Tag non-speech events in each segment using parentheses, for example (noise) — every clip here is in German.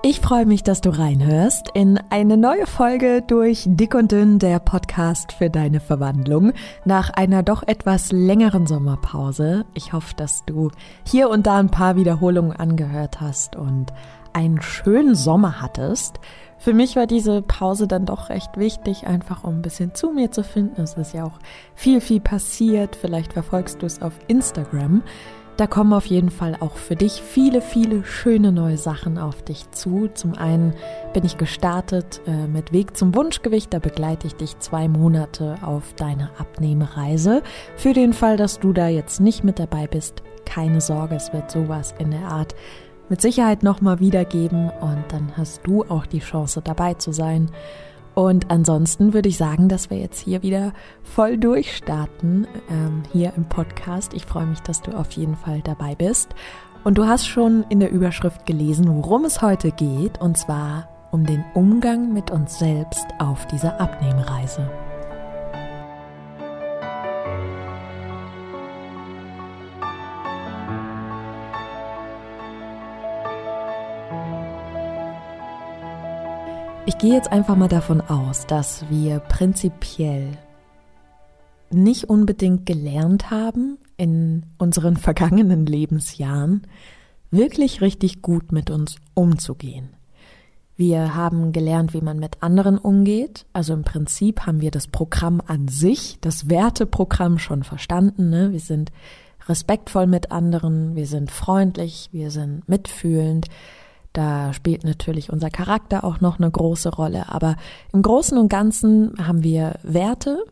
Ich freue mich, dass du reinhörst in eine neue Folge durch Dick und Dünn, der Podcast für deine Verwandlung, nach einer doch etwas längeren Sommerpause. Ich hoffe, dass du hier und da ein paar Wiederholungen angehört hast und einen schönen Sommer hattest. Für mich war diese Pause dann doch recht wichtig, einfach um ein bisschen zu mir zu finden. Es ist ja auch viel, viel passiert. Vielleicht verfolgst du es auf Instagram. Da kommen auf jeden Fall auch für dich viele, viele schöne neue Sachen auf dich zu. Zum einen bin ich gestartet äh, mit Weg zum Wunschgewicht. Da begleite ich dich zwei Monate auf deine Abnehmereise. Für den Fall, dass du da jetzt nicht mit dabei bist, keine Sorge, es wird sowas in der Art mit Sicherheit nochmal wiedergeben und dann hast du auch die Chance dabei zu sein. Und ansonsten würde ich sagen, dass wir jetzt hier wieder voll durchstarten, ähm, hier im Podcast. Ich freue mich, dass du auf jeden Fall dabei bist. Und du hast schon in der Überschrift gelesen, worum es heute geht, und zwar um den Umgang mit uns selbst auf dieser Abnehmreise. Ich gehe jetzt einfach mal davon aus, dass wir prinzipiell nicht unbedingt gelernt haben, in unseren (laughs) vergangenen Lebensjahren wirklich richtig gut mit uns umzugehen. Wir haben gelernt, wie man mit anderen umgeht. Also im Prinzip haben wir das Programm an sich, das Werteprogramm schon verstanden. Ne? Wir sind respektvoll mit anderen, wir sind freundlich, wir sind mitfühlend, da spielt natürlich unser Charakter auch noch eine große Rolle. Aber im Großen und Ganzen haben wir Werte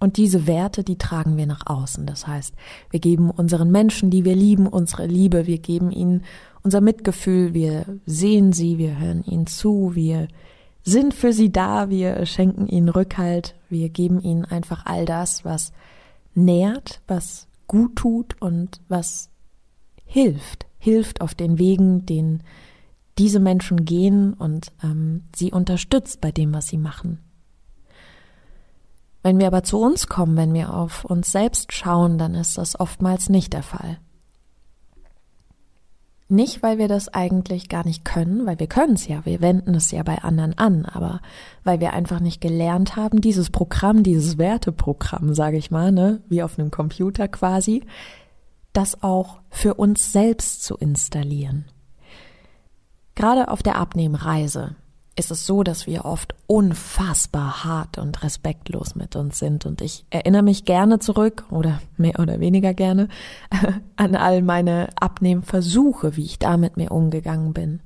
und diese Werte, die tragen wir nach außen. Das heißt, wir geben unseren Menschen, die wir lieben, unsere Liebe, wir geben ihnen unser Mitgefühl, wir sehen sie, wir hören ihnen zu, wir sind für sie da, wir schenken ihnen Rückhalt, wir geben ihnen einfach all das, was nährt, was gut tut und was hilft, hilft auf den Wegen, den diese Menschen gehen und ähm, sie unterstützt bei dem, was sie machen. Wenn wir aber zu uns kommen, wenn wir auf uns selbst schauen, dann ist das oftmals nicht der Fall. Nicht, weil wir das eigentlich gar nicht können, weil wir können es ja, wir wenden es ja bei anderen an, aber weil wir einfach nicht gelernt haben, dieses Programm, dieses Werteprogramm, sage ich mal, ne, wie auf einem Computer quasi, das auch für uns selbst zu installieren. Gerade auf der Abnehmreise ist es so, dass wir oft unfassbar hart und respektlos mit uns sind. Und ich erinnere mich gerne zurück oder mehr oder weniger gerne (laughs) an all meine Abnehmversuche, wie ich da mit mir umgegangen bin.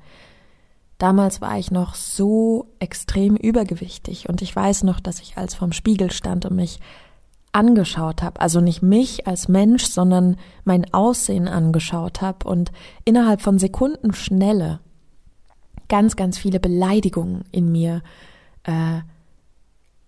Damals war ich noch so extrem übergewichtig und ich weiß noch, dass ich als vorm Spiegel stand und mich angeschaut habe, also nicht mich als Mensch, sondern mein Aussehen angeschaut habe und innerhalb von Sekunden Schnelle ganz, ganz viele Beleidigungen in mir äh,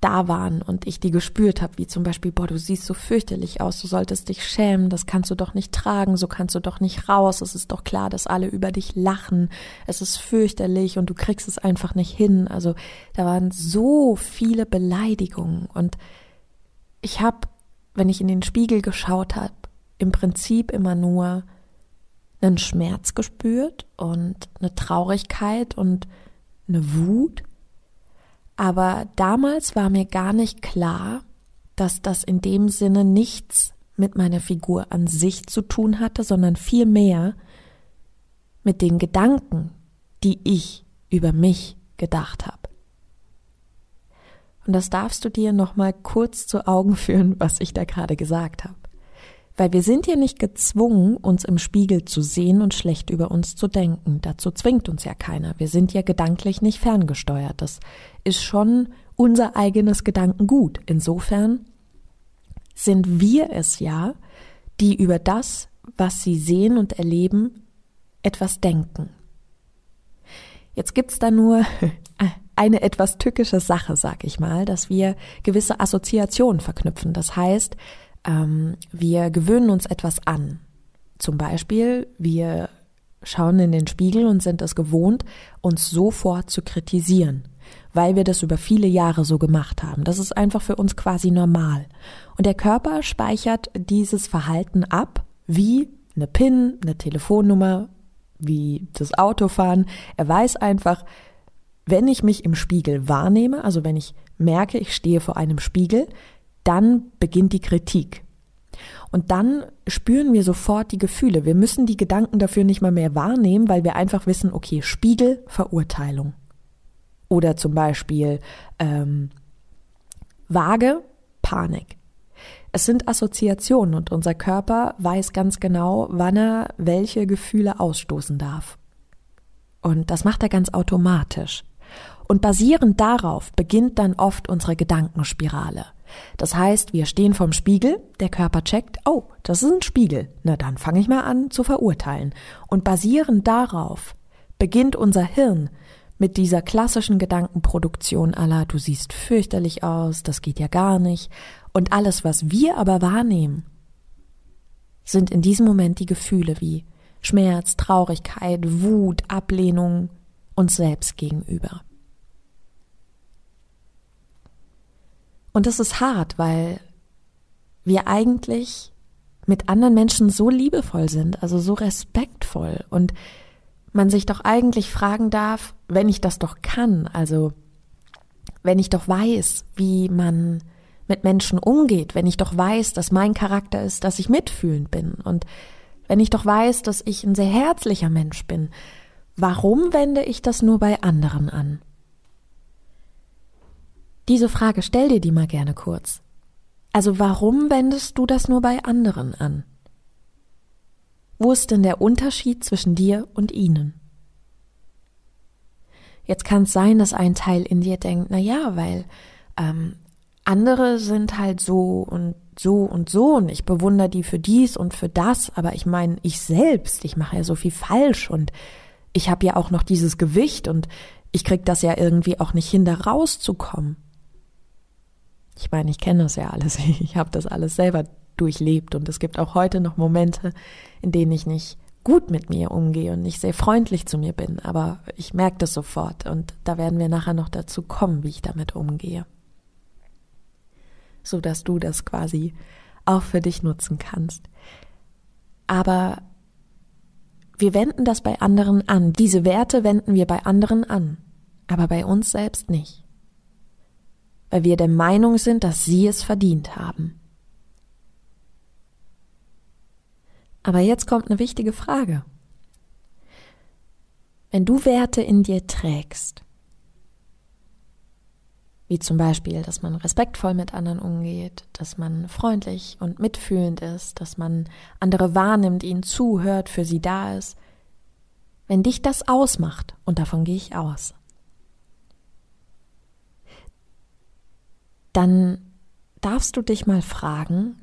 da waren und ich die gespürt habe, wie zum Beispiel, boah, du siehst so fürchterlich aus, du solltest dich schämen, das kannst du doch nicht tragen, so kannst du doch nicht raus, es ist doch klar, dass alle über dich lachen, es ist fürchterlich und du kriegst es einfach nicht hin. Also da waren so viele Beleidigungen und ich habe, wenn ich in den Spiegel geschaut habe, im Prinzip immer nur einen Schmerz gespürt und eine Traurigkeit und eine Wut. Aber damals war mir gar nicht klar, dass das in dem Sinne nichts mit meiner Figur an sich zu tun hatte, sondern vielmehr mit den Gedanken, die ich über mich gedacht habe. Und das darfst du dir noch mal kurz zu Augen führen, was ich da gerade gesagt habe. Weil wir sind ja nicht gezwungen, uns im Spiegel zu sehen und schlecht über uns zu denken. Dazu zwingt uns ja keiner. Wir sind ja gedanklich nicht ferngesteuert. Das ist schon unser eigenes Gedankengut. Insofern sind wir es ja, die über das, was sie sehen und erleben, etwas denken. Jetzt gibt's da nur (laughs) eine etwas tückische Sache, sag ich mal, dass wir gewisse Assoziationen verknüpfen. Das heißt, ähm, wir gewöhnen uns etwas an. Zum Beispiel, wir schauen in den Spiegel und sind es gewohnt, uns sofort zu kritisieren, weil wir das über viele Jahre so gemacht haben. Das ist einfach für uns quasi normal. Und der Körper speichert dieses Verhalten ab, wie eine PIN, eine Telefonnummer, wie das Autofahren. Er weiß einfach, wenn ich mich im Spiegel wahrnehme, also wenn ich merke, ich stehe vor einem Spiegel, dann beginnt die Kritik. Und dann spüren wir sofort die Gefühle. Wir müssen die Gedanken dafür nicht mal mehr wahrnehmen, weil wir einfach wissen, okay, Spiegel, Verurteilung. Oder zum Beispiel ähm, Waage, Panik. Es sind Assoziationen und unser Körper weiß ganz genau, wann er welche Gefühle ausstoßen darf. Und das macht er ganz automatisch. Und basierend darauf beginnt dann oft unsere Gedankenspirale. Das heißt, wir stehen vorm Spiegel, der Körper checkt, oh, das ist ein Spiegel. Na dann fange ich mal an zu verurteilen. Und basierend darauf beginnt unser Hirn mit dieser klassischen Gedankenproduktion aller, du siehst fürchterlich aus, das geht ja gar nicht. Und alles, was wir aber wahrnehmen, sind in diesem Moment die Gefühle wie Schmerz, Traurigkeit, Wut, Ablehnung uns selbst gegenüber. Und das ist hart, weil wir eigentlich mit anderen Menschen so liebevoll sind, also so respektvoll und man sich doch eigentlich fragen darf, wenn ich das doch kann, also wenn ich doch weiß, wie man mit Menschen umgeht, wenn ich doch weiß, dass mein Charakter ist, dass ich mitfühlend bin und wenn ich doch weiß, dass ich ein sehr herzlicher Mensch bin, warum wende ich das nur bei anderen an? Diese Frage stell dir die mal gerne kurz. Also warum wendest du das nur bei anderen an? Wo ist denn der Unterschied zwischen dir und ihnen? Jetzt kann es sein, dass ein Teil in dir denkt, na ja, weil ähm, andere sind halt so und so und so und ich bewundere die für dies und für das, aber ich meine, ich selbst, ich mache ja so viel falsch und ich habe ja auch noch dieses Gewicht und ich krieg das ja irgendwie auch nicht hin, da rauszukommen. Ich meine, ich kenne das ja alles. (laughs) Ich habe das alles selber durchlebt und es gibt auch heute noch Momente, in denen ich nicht gut mit mir umgehe und nicht sehr freundlich zu mir bin, aber ich merke das sofort und da werden wir nachher noch dazu kommen, wie ich damit umgehe. So dass du das quasi auch für dich nutzen kannst. Aber wir wenden das bei anderen an. Diese Werte wenden wir bei anderen an, aber bei uns selbst nicht weil wir der Meinung sind, dass sie es verdient haben. Aber jetzt kommt eine wichtige Frage. Wenn du Werte in dir trägst, wie zum Beispiel, dass man respektvoll mit anderen umgeht, dass man freundlich und mitfühlend ist, dass man andere wahrnimmt, ihnen zuhört, für sie da ist, wenn dich das ausmacht, und davon gehe ich aus, dann darfst du dich mal fragen,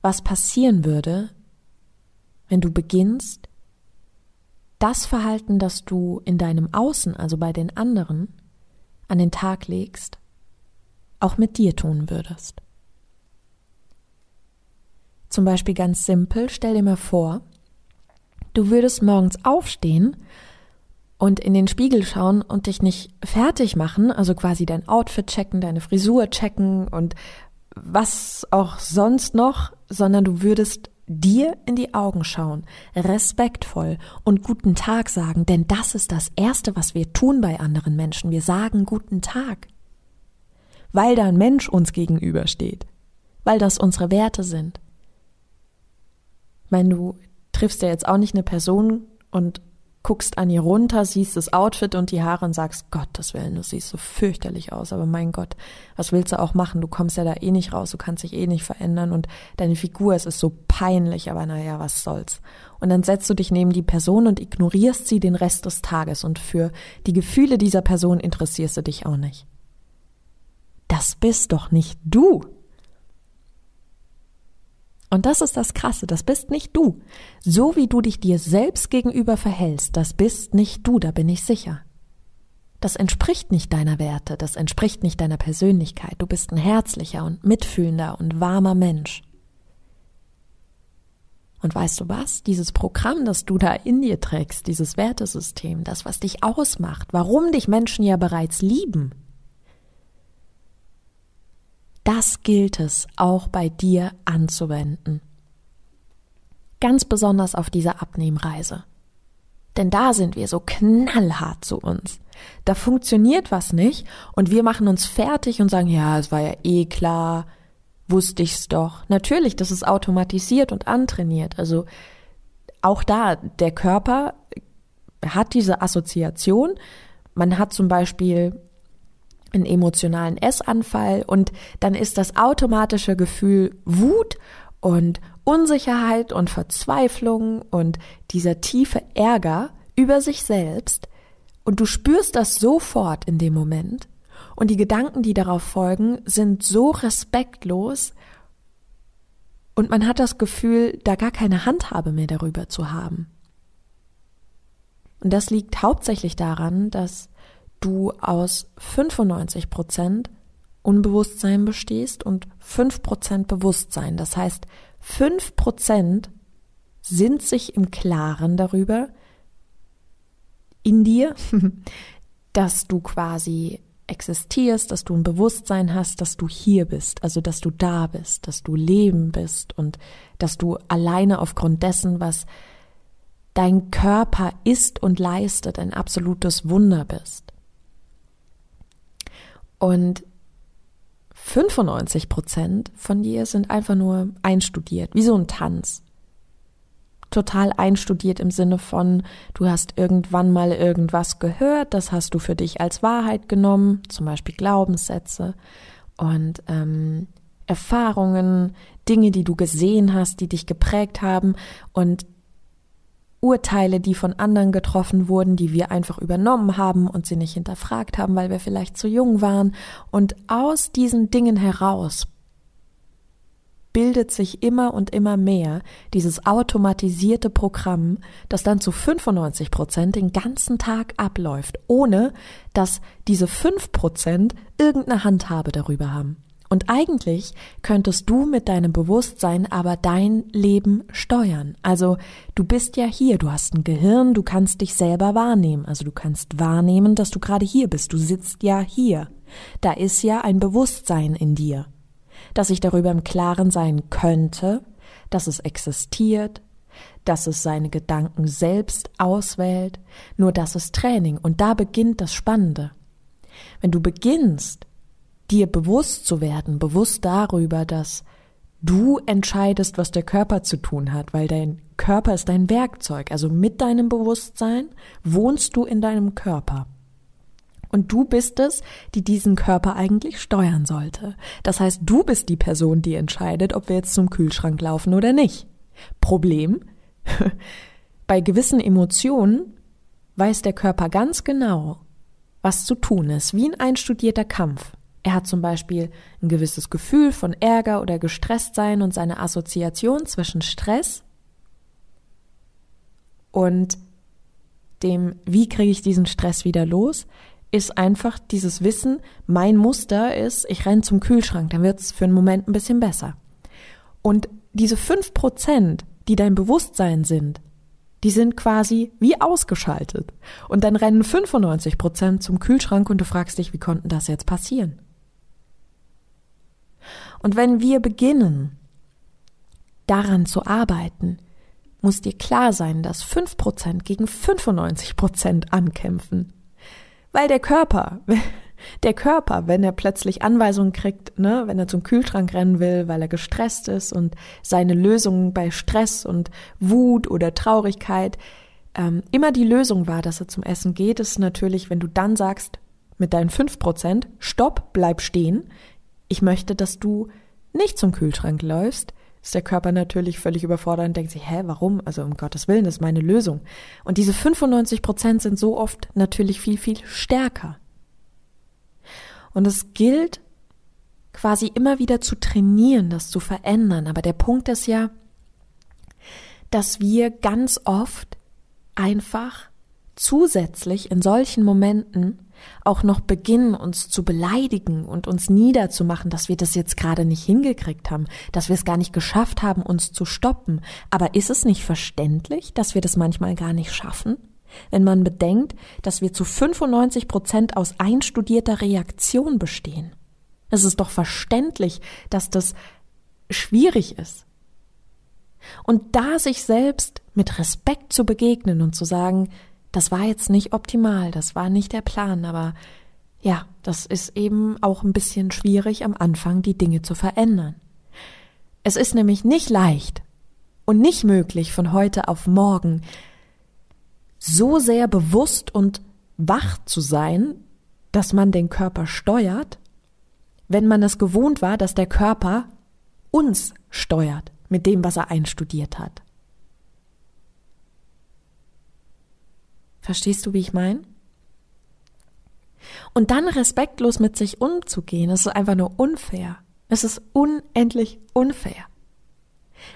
was passieren würde, wenn du beginnst, das Verhalten, das du in deinem Außen, also bei den anderen, an den Tag legst, auch mit dir tun würdest. Zum Beispiel ganz simpel, stell dir mal vor, du würdest morgens aufstehen und in den Spiegel schauen und dich nicht fertig machen, also quasi dein Outfit checken, deine Frisur checken und was auch sonst noch, sondern du würdest dir in die Augen schauen, respektvoll und guten Tag sagen, denn das ist das Erste, was wir tun bei anderen Menschen. Wir sagen guten Tag, weil da ein Mensch uns gegenübersteht, weil das unsere Werte sind. Ich meine, du triffst ja jetzt auch nicht eine Person und guckst an ihr runter, siehst das Outfit und die Haare und sagst, Gottes Willen, du siehst so fürchterlich aus, aber mein Gott, was willst du auch machen? Du kommst ja da eh nicht raus, du kannst dich eh nicht verändern und deine Figur, es ist so peinlich, aber naja, was soll's. Und dann setzt du dich neben die Person und ignorierst sie den Rest des Tages und für die Gefühle dieser Person interessierst du dich auch nicht. Das bist doch nicht du. Und das ist das Krasse, das bist nicht du. So wie du dich dir selbst gegenüber verhältst, das bist nicht du, da bin ich sicher. Das entspricht nicht deiner Werte, das entspricht nicht deiner Persönlichkeit. Du bist ein herzlicher und mitfühlender und warmer Mensch. Und weißt du was? Dieses Programm, das du da in dir trägst, dieses Wertesystem, das, was dich ausmacht, warum dich Menschen ja bereits lieben, das gilt es auch bei dir anzuwenden. Ganz besonders auf dieser Abnehmreise. Denn da sind wir so knallhart zu uns. Da funktioniert was nicht und wir machen uns fertig und sagen, ja, es war ja eh klar, wusste ich's doch. Natürlich, das ist automatisiert und antrainiert. Also auch da, der Körper hat diese Assoziation. Man hat zum Beispiel einen emotionalen Essanfall und dann ist das automatische Gefühl Wut und Unsicherheit und Verzweiflung und dieser tiefe Ärger über sich selbst. Und du spürst das sofort in dem Moment. Und die Gedanken, die darauf folgen, sind so respektlos. Und man hat das Gefühl, da gar keine Handhabe mehr darüber zu haben. Und das liegt hauptsächlich daran, dass du aus 95 Prozent Unbewusstsein bestehst und 5 Prozent Bewusstsein. Das heißt, 5 Prozent sind sich im Klaren darüber, in dir, (laughs) dass du quasi existierst, dass du ein Bewusstsein hast, dass du hier bist, also dass du da bist, dass du Leben bist und dass du alleine aufgrund dessen, was dein Körper ist und leistet, ein absolutes Wunder bist. Und 95 Prozent von dir sind einfach nur einstudiert, wie so ein Tanz. Total einstudiert im Sinne von, du hast irgendwann mal irgendwas gehört, das hast du für dich als Wahrheit genommen, zum Beispiel Glaubenssätze und ähm, Erfahrungen, Dinge, die du gesehen hast, die dich geprägt haben und Urteile, die von anderen getroffen wurden, die wir einfach übernommen haben und sie nicht hinterfragt haben, weil wir vielleicht zu jung waren. Und aus diesen Dingen heraus bildet sich immer und immer mehr dieses automatisierte Programm, das dann zu 95 Prozent den ganzen Tag abläuft, ohne dass diese fünf Prozent irgendeine Handhabe darüber haben. Und eigentlich könntest du mit deinem Bewusstsein aber dein Leben steuern. Also du bist ja hier, du hast ein Gehirn, du kannst dich selber wahrnehmen. Also du kannst wahrnehmen, dass du gerade hier bist. Du sitzt ja hier. Da ist ja ein Bewusstsein in dir, dass ich darüber im Klaren sein könnte, dass es existiert, dass es seine Gedanken selbst auswählt. Nur das ist Training und da beginnt das Spannende. Wenn du beginnst, dir bewusst zu werden, bewusst darüber, dass du entscheidest, was der Körper zu tun hat, weil dein Körper ist dein Werkzeug. Also mit deinem Bewusstsein wohnst du in deinem Körper. Und du bist es, die diesen Körper eigentlich steuern sollte. Das heißt, du bist die Person, die entscheidet, ob wir jetzt zum Kühlschrank laufen oder nicht. Problem? (laughs) Bei gewissen Emotionen weiß der Körper ganz genau, was zu tun ist, wie ein einstudierter Kampf. Er hat zum Beispiel ein gewisses Gefühl von Ärger oder gestresst sein und seine Assoziation zwischen Stress und dem, wie kriege ich diesen Stress wieder los, ist einfach dieses Wissen, mein Muster ist, ich renne zum Kühlschrank, dann wird es für einen Moment ein bisschen besser. Und diese fünf Prozent, die dein Bewusstsein sind, die sind quasi wie ausgeschaltet. Und dann rennen 95 Prozent zum Kühlschrank und du fragst dich, wie konnten das jetzt passieren? Und wenn wir beginnen, daran zu arbeiten, muss dir klar sein, dass 5% gegen 95% ankämpfen. Weil der Körper, (laughs) der Körper, wenn er plötzlich Anweisungen kriegt, ne, wenn er zum Kühlschrank rennen will, weil er gestresst ist und seine Lösung bei Stress und Wut oder Traurigkeit ähm, immer die Lösung war, dass er zum Essen geht, ist natürlich, wenn du dann sagst, mit deinen 5%, stopp, bleib stehen, ich möchte, dass du nicht zum Kühlschrank läufst, ist der Körper natürlich völlig überfordert und denkt sich, hä, warum? Also um Gottes Willen, das ist meine Lösung. Und diese 95 Prozent sind so oft natürlich viel, viel stärker. Und es gilt quasi immer wieder zu trainieren, das zu verändern. Aber der Punkt ist ja, dass wir ganz oft einfach zusätzlich in solchen Momenten auch noch beginnen, uns zu beleidigen und uns niederzumachen, dass wir das jetzt gerade nicht hingekriegt haben, dass wir es gar nicht geschafft haben, uns zu stoppen. Aber ist es nicht verständlich, dass wir das manchmal gar nicht schaffen? Wenn man bedenkt, dass wir zu 95 Prozent aus einstudierter Reaktion bestehen. Es ist doch verständlich, dass das schwierig ist. Und da sich selbst mit Respekt zu begegnen und zu sagen, das war jetzt nicht optimal, das war nicht der Plan, aber ja, das ist eben auch ein bisschen schwierig am Anfang, die Dinge zu verändern. Es ist nämlich nicht leicht und nicht möglich von heute auf morgen so sehr bewusst und wach zu sein, dass man den Körper steuert, wenn man es gewohnt war, dass der Körper uns steuert mit dem, was er einstudiert hat. Verstehst du, wie ich meine? Und dann respektlos mit sich umzugehen, das ist einfach nur unfair. Es ist unendlich unfair.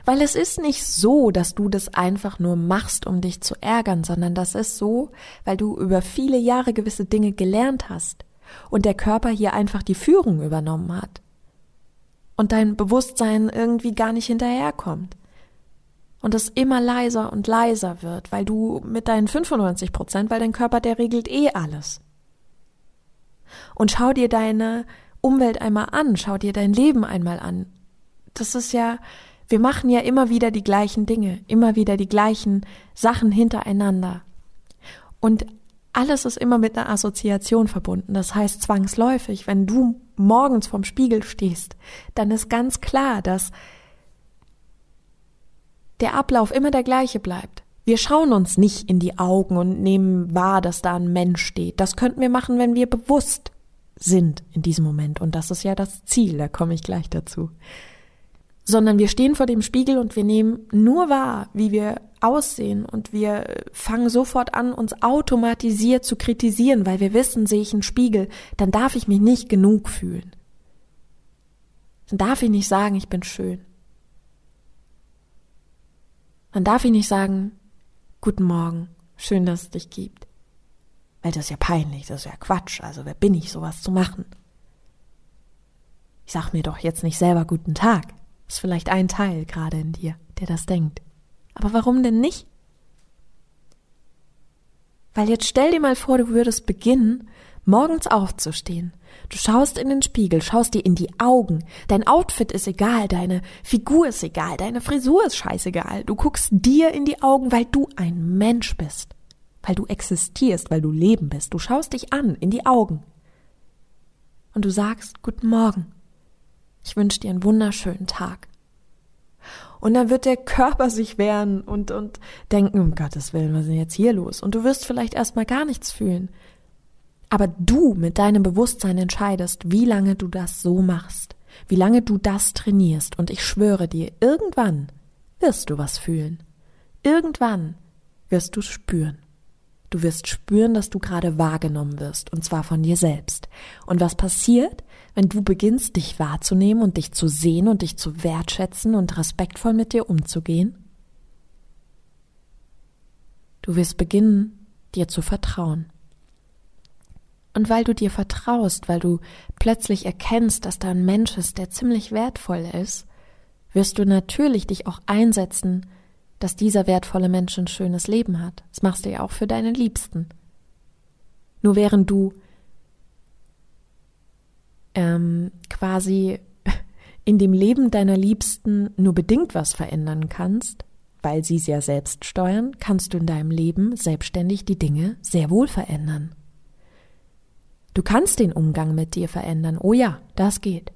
Weil es ist nicht so, dass du das einfach nur machst, um dich zu ärgern, sondern das ist so, weil du über viele Jahre gewisse Dinge gelernt hast und der Körper hier einfach die Führung übernommen hat. Und dein Bewusstsein irgendwie gar nicht hinterherkommt. Und es immer leiser und leiser wird, weil du mit deinen 95 Prozent, weil dein Körper, der regelt eh alles. Und schau dir deine Umwelt einmal an, schau dir dein Leben einmal an. Das ist ja, wir machen ja immer wieder die gleichen Dinge, immer wieder die gleichen Sachen hintereinander. Und alles ist immer mit einer Assoziation verbunden. Das heißt zwangsläufig, wenn du morgens vorm Spiegel stehst, dann ist ganz klar, dass der Ablauf immer der gleiche bleibt. Wir schauen uns nicht in die Augen und nehmen wahr, dass da ein Mensch steht. Das könnten wir machen, wenn wir bewusst sind in diesem Moment. Und das ist ja das Ziel, da komme ich gleich dazu sondern wir stehen vor dem Spiegel und wir nehmen nur wahr, wie wir aussehen und wir fangen sofort an, uns automatisiert zu kritisieren, weil wir wissen, sehe ich einen Spiegel, dann darf ich mich nicht genug fühlen. Dann darf ich nicht sagen, ich bin schön. Dann darf ich nicht sagen, guten Morgen, schön, dass es dich gibt. Weil das ist ja peinlich, das ist ja Quatsch, also wer bin ich, sowas zu machen? Ich sag mir doch jetzt nicht selber guten Tag. Ist vielleicht ein Teil gerade in dir, der das denkt. Aber warum denn nicht? Weil jetzt stell dir mal vor, du würdest beginnen, morgens aufzustehen. Du schaust in den Spiegel, schaust dir in die Augen. Dein Outfit ist egal, deine Figur ist egal, deine Frisur ist scheißegal. Du guckst dir in die Augen, weil du ein Mensch bist. Weil du existierst, weil du Leben bist. Du schaust dich an, in die Augen. Und du sagst, guten Morgen. Ich wünsche dir einen wunderschönen Tag. Und dann wird der Körper sich wehren und, und denken, um Gottes Willen, was ist denn jetzt hier los? Und du wirst vielleicht erstmal gar nichts fühlen. Aber du mit deinem Bewusstsein entscheidest, wie lange du das so machst, wie lange du das trainierst. Und ich schwöre dir, irgendwann wirst du was fühlen. Irgendwann wirst du spüren. Du wirst spüren, dass du gerade wahrgenommen wirst, und zwar von dir selbst. Und was passiert, wenn du beginnst, dich wahrzunehmen und dich zu sehen und dich zu wertschätzen und respektvoll mit dir umzugehen? Du wirst beginnen, dir zu vertrauen. Und weil du dir vertraust, weil du plötzlich erkennst, dass da ein Mensch ist, der ziemlich wertvoll ist, wirst du natürlich dich auch einsetzen, dass dieser wertvolle Mensch ein schönes Leben hat. Das machst du ja auch für deine Liebsten. Nur während du ähm, quasi (laughs) in dem Leben deiner Liebsten nur bedingt was verändern kannst, weil sie es ja selbst steuern, kannst du in deinem Leben selbstständig die Dinge sehr wohl verändern. Du kannst den Umgang mit dir verändern. Oh ja, das geht.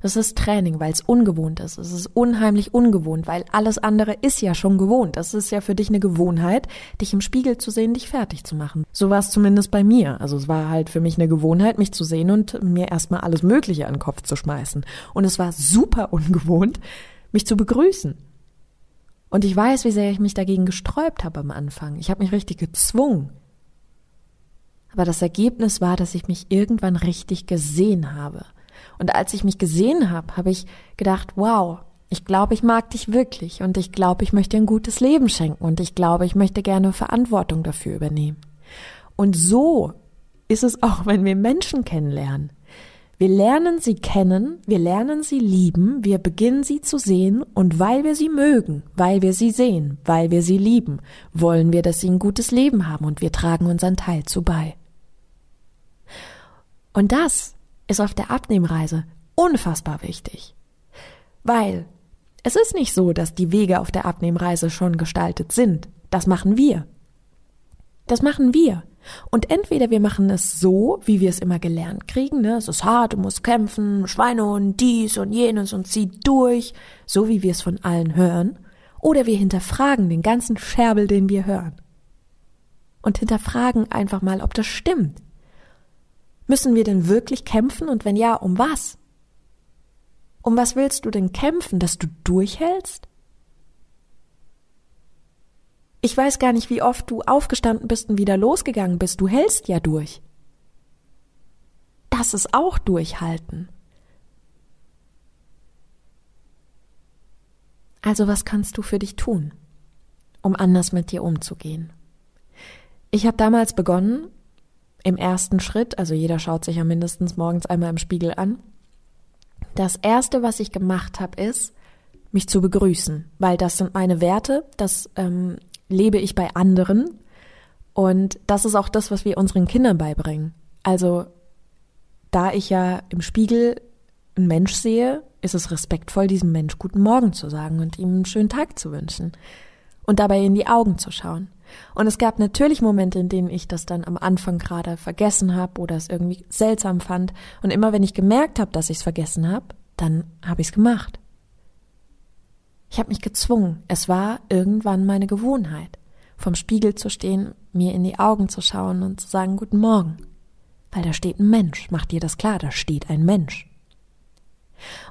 Das ist Training, weil es ungewohnt ist. Es ist unheimlich ungewohnt, weil alles andere ist ja schon gewohnt. Das ist ja für dich eine Gewohnheit, dich im Spiegel zu sehen, dich fertig zu machen. So war es zumindest bei mir. Also es war halt für mich eine Gewohnheit, mich zu sehen und mir erstmal alles Mögliche an den Kopf zu schmeißen. Und es war super ungewohnt, mich zu begrüßen. Und ich weiß, wie sehr ich mich dagegen gesträubt habe am Anfang. Ich habe mich richtig gezwungen. Aber das Ergebnis war, dass ich mich irgendwann richtig gesehen habe – und als ich mich gesehen habe, habe ich gedacht, wow, ich glaube, ich mag dich wirklich und ich glaube, ich möchte ein gutes Leben schenken und ich glaube, ich möchte gerne Verantwortung dafür übernehmen. Und so ist es auch, (laughs) wenn wir Menschen kennenlernen. Wir lernen sie kennen, wir lernen sie lieben, wir beginnen sie zu sehen und weil wir sie mögen, weil wir sie sehen, weil wir sie lieben, wollen wir, dass sie ein gutes Leben haben und wir tragen unseren Teil zu bei. Und das ist auf der Abnehmreise unfassbar wichtig. Weil Es ist nicht so, dass die Wege auf der Abnehmreise schon gestaltet sind. Das machen wir. Das machen wir. Und entweder wir machen es so, wie wir es immer gelernt kriegen, ne? Es ist hart, du musst kämpfen, Schweinehund, dies und jenes und zieh durch, so wie wir es von allen hören. Oder wir hinterfragen den ganzen Scherbel, den wir hören. Und hinterfragen einfach mal, ob das stimmt. Müssen wir denn wirklich kämpfen und wenn ja, um was? Um was willst du denn kämpfen, dass du durchhältst? Ich weiß gar nicht, wie oft du aufgestanden bist und wieder losgegangen bist. Du hältst ja durch. Das ist auch durchhalten. Also was kannst du für dich tun, um anders mit dir umzugehen? Ich habe damals begonnen, im ersten Schritt, also jeder schaut sich ja mindestens morgens einmal im Spiegel an, das erste, was ich gemacht habe, ist, mich zu begrüßen, weil das sind meine Werte, das ähm, lebe ich bei anderen und das ist auch das, was wir unseren Kindern beibringen. Also da ich ja im Spiegel einen Mensch sehe, ist es respektvoll, diesem Mensch guten Morgen zu sagen und ihm einen schönen Tag zu wünschen und dabei in die Augen zu schauen. Und es gab natürlich Momente, in denen ich das dann am Anfang gerade vergessen habe oder es irgendwie seltsam fand. Und immer wenn ich gemerkt habe, dass ich es vergessen habe, dann habe ich es gemacht. Ich habe mich gezwungen. Es war irgendwann meine Gewohnheit, vom Spiegel zu stehen, mir in die Augen zu schauen und zu sagen Guten Morgen. Weil da steht ein Mensch. Mach dir das klar, da steht ein Mensch.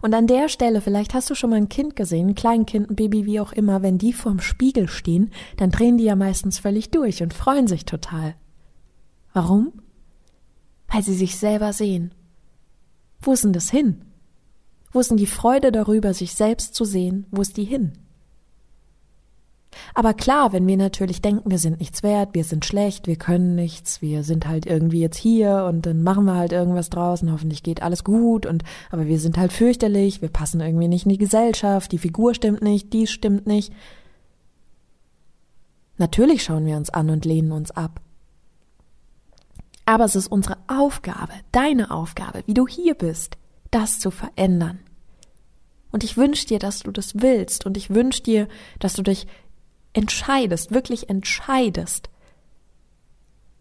Und an der Stelle, vielleicht hast du schon mal ein Kind gesehen, ein Kleinkind, ein Baby, wie auch immer, wenn die vorm Spiegel stehen, dann drehen die ja meistens völlig durch und freuen sich total. Warum? Weil sie sich selber sehen. Wo ist denn das hin? Wo ist denn die Freude darüber, sich selbst zu sehen? Wo ist die hin? Aber klar, wenn wir natürlich denken, wir sind nichts wert, wir sind schlecht, wir können nichts, wir sind halt irgendwie jetzt hier und dann machen wir halt irgendwas draußen, hoffentlich geht alles gut und aber wir sind halt fürchterlich, wir passen irgendwie nicht in die Gesellschaft, die Figur stimmt nicht, dies stimmt nicht. Natürlich schauen wir uns an und lehnen uns ab. Aber es ist unsere Aufgabe, deine Aufgabe, wie du hier bist, das zu verändern. Und ich wünsche dir, dass du das willst und ich wünsche dir, dass du dich entscheidest, wirklich entscheidest,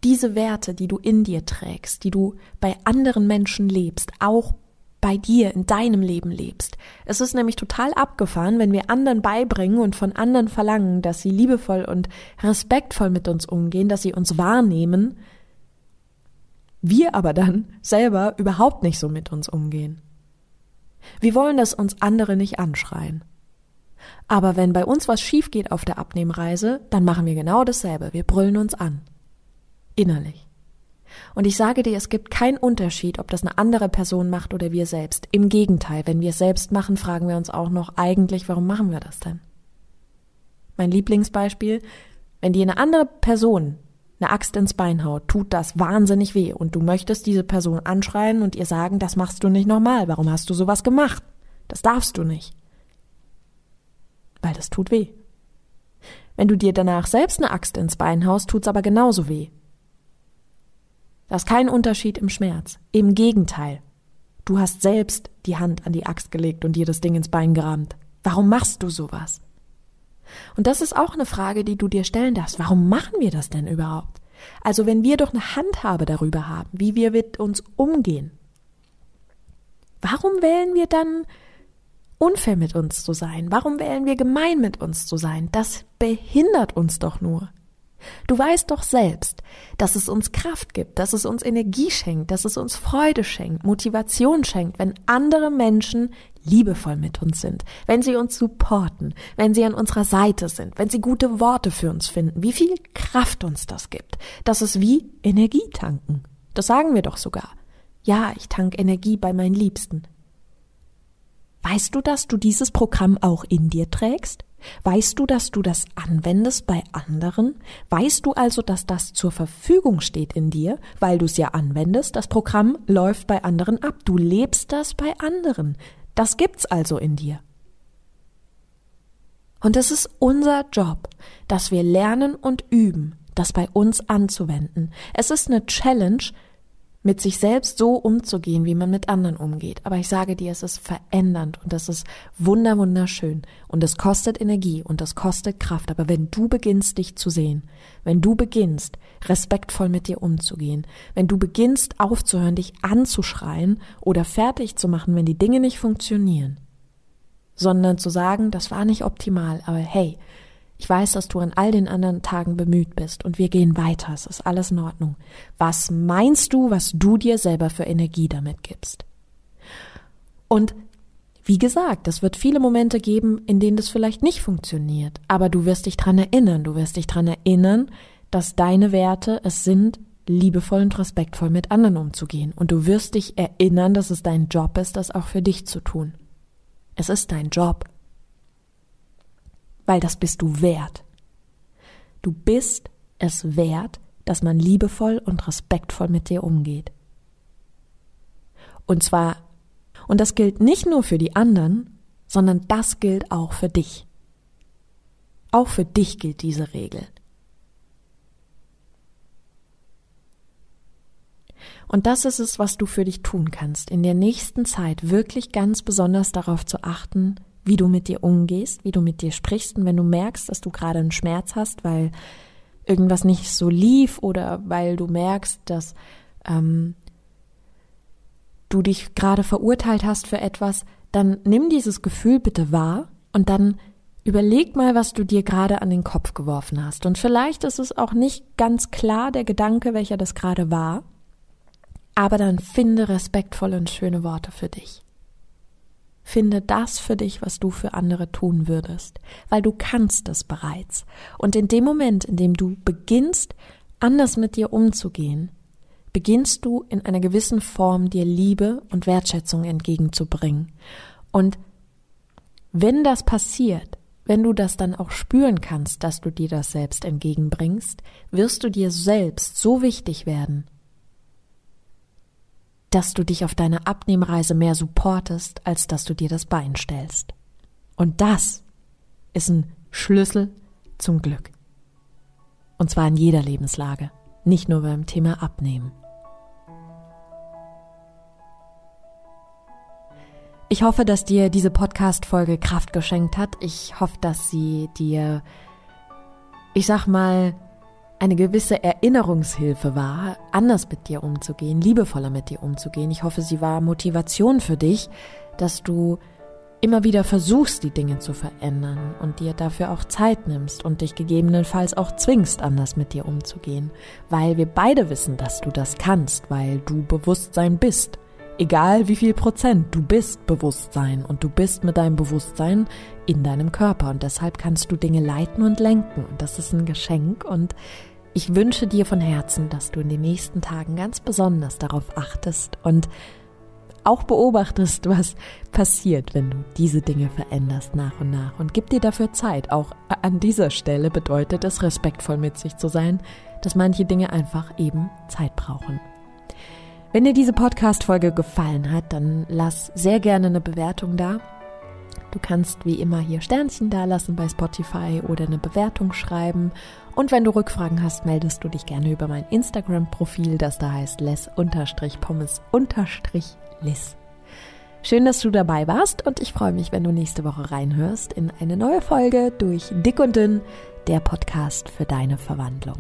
diese Werte, die du in dir trägst, die du bei anderen Menschen lebst, auch bei dir in deinem Leben lebst. Es ist nämlich total abgefahren, wenn wir anderen beibringen und von anderen verlangen, dass sie liebevoll und respektvoll mit uns umgehen, dass sie uns wahrnehmen, wir aber dann selber überhaupt nicht so mit uns umgehen. Wir wollen, dass uns andere nicht anschreien. Aber wenn bei uns was schief geht auf der Abnehmreise, dann machen wir genau dasselbe. Wir brüllen uns an. Innerlich. Und ich sage dir, es gibt keinen Unterschied, ob das eine andere Person macht oder wir selbst. Im Gegenteil, wenn wir es selbst machen, fragen wir uns auch noch eigentlich, warum machen wir das denn? Mein Lieblingsbeispiel, wenn dir eine andere Person eine Axt ins Bein haut, tut das wahnsinnig weh und du möchtest diese Person anschreien und ihr sagen, das machst du nicht normal, warum hast du sowas gemacht? Das darfst du nicht weil das tut weh. Wenn du dir danach selbst eine Axt ins Bein haust, tut's aber genauso weh. Da ist kein Unterschied im Schmerz. Im Gegenteil. Du hast selbst die Hand an die Axt gelegt und dir das Ding ins Bein gerammt. Warum machst du sowas? Und das ist auch eine Frage, die du dir stellen darfst. Warum machen wir das denn überhaupt? Also wenn wir doch eine Handhabe darüber haben, wie wir mit uns umgehen, warum wählen wir dann unfair mit uns zu sein? Warum wählen wir gemein mit uns zu sein? Das behindert uns doch nur. Du weißt doch selbst, dass es uns Kraft gibt, dass es uns Energie schenkt, dass es uns Freude schenkt, Motivation schenkt, wenn andere Menschen liebevoll mit uns sind, wenn sie uns supporten, wenn sie an unserer Seite sind, wenn sie gute Worte für uns finden, wie viel Kraft uns das gibt. Das ist wie Energie tanken. Das sagen wir doch sogar. Ja, ich tank Energie bei meinen Liebsten. Weißt du, dass du dieses Programm auch in dir trägst? Weißt du, dass du das anwendest bei anderen? Weißt du also, dass das zur Verfügung steht in dir, weil du es ja anwendest? Das Programm läuft bei anderen ab. Du lebst das bei anderen. Das gibt's also in dir. Und es ist unser Job, dass wir lernen und üben, das bei uns anzuwenden. Es ist eine Challenge, mit sich selbst so umzugehen, wie man mit anderen umgeht. Aber ich sage dir, es ist verändernd und es ist wunder wunderschön und es kostet Energie und es kostet Kraft. Aber wenn du beginnst, dich zu sehen, wenn du beginnst, respektvoll mit dir umzugehen, wenn du beginnst, aufzuhören, dich anzuschreien oder fertig zu machen, wenn die Dinge nicht funktionieren, sondern zu sagen, das war nicht optimal, aber hey, ich weiß, dass du an all den anderen Tagen bemüht bist und wir gehen weiter. Es ist alles in Ordnung. Was meinst du, was du dir selber für Energie damit gibst? Und wie gesagt, es wird viele Momente geben, in denen das vielleicht nicht funktioniert, aber du wirst dich dran erinnern, du wirst dich dran erinnern, dass deine Werte es sind, liebevoll und respektvoll mit anderen umzugehen. Und du wirst dich erinnern, dass es dein Job ist, das auch für dich zu tun. Es ist dein Job weil das bist du wert. Du bist es wert, dass man liebevoll und respektvoll mit dir umgeht. Und zwar, und das gilt nicht nur für die anderen, sondern das gilt auch für dich. Auch für dich gilt diese Regel. Und das ist es, was du für dich tun kannst, in der nächsten Zeit wirklich ganz besonders darauf zu achten, wie du mit dir umgehst, wie du mit dir sprichst. Und wenn du merkst, dass du gerade einen Schmerz hast, weil irgendwas nicht so lief oder weil du merkst, dass ähm, du dich gerade verurteilt hast für etwas, dann nimm dieses Gefühl bitte wahr und dann überleg mal, was du dir gerade an den Kopf geworfen hast. Und vielleicht ist es auch nicht ganz klar der Gedanke, welcher das gerade war, aber dann finde respektvolle und schöne Worte für dich. Finde das für dich, was du für andere tun würdest, weil du kannst es bereits. Und in dem Moment, in dem du beginnst, anders mit dir umzugehen, beginnst du in einer gewissen Form dir Liebe und Wertschätzung entgegenzubringen. Und wenn das passiert, wenn du das dann auch spüren kannst, dass du dir das selbst entgegenbringst, wirst du dir selbst so wichtig werden, dass du dich auf deiner Abnehmreise mehr supportest, als dass du dir das Bein stellst. Und das ist ein Schlüssel zum Glück. Und zwar in jeder Lebenslage, nicht nur beim Thema Abnehmen. Ich hoffe, dass dir diese Podcast-Folge Kraft geschenkt hat. Ich hoffe, dass sie dir, ich sag mal, eine gewisse Erinnerungshilfe war, anders mit dir umzugehen, liebevoller mit dir umzugehen. Ich hoffe, sie war Motivation für dich, dass du immer wieder versuchst, die Dinge zu verändern und dir dafür auch Zeit nimmst und dich gegebenenfalls auch zwingst, anders mit dir umzugehen, weil wir beide wissen, dass du das kannst, weil du Bewusstsein bist. Egal wie viel Prozent, du bist Bewusstsein und du bist mit deinem Bewusstsein in deinem Körper und deshalb kannst du Dinge leiten und lenken und das ist ein Geschenk und ich wünsche dir von Herzen, dass du in den nächsten Tagen ganz besonders darauf achtest und auch beobachtest, was passiert, wenn du diese Dinge veränderst nach und nach. Und gib dir dafür Zeit. Auch an dieser Stelle bedeutet es, respektvoll mit sich zu sein, dass manche Dinge einfach eben Zeit brauchen. Wenn dir diese Podcast-Folge gefallen hat, dann lass sehr gerne eine Bewertung da. Du kannst wie immer hier Sternchen dalassen bei Spotify oder eine Bewertung schreiben. Und wenn du Rückfragen hast, meldest du dich gerne über mein Instagram-Profil, das da heißt les-pommes-liss. Schön, dass du dabei warst und ich freue mich, wenn du nächste Woche reinhörst in eine neue Folge durch Dick und Dünn, der Podcast für deine Verwandlung.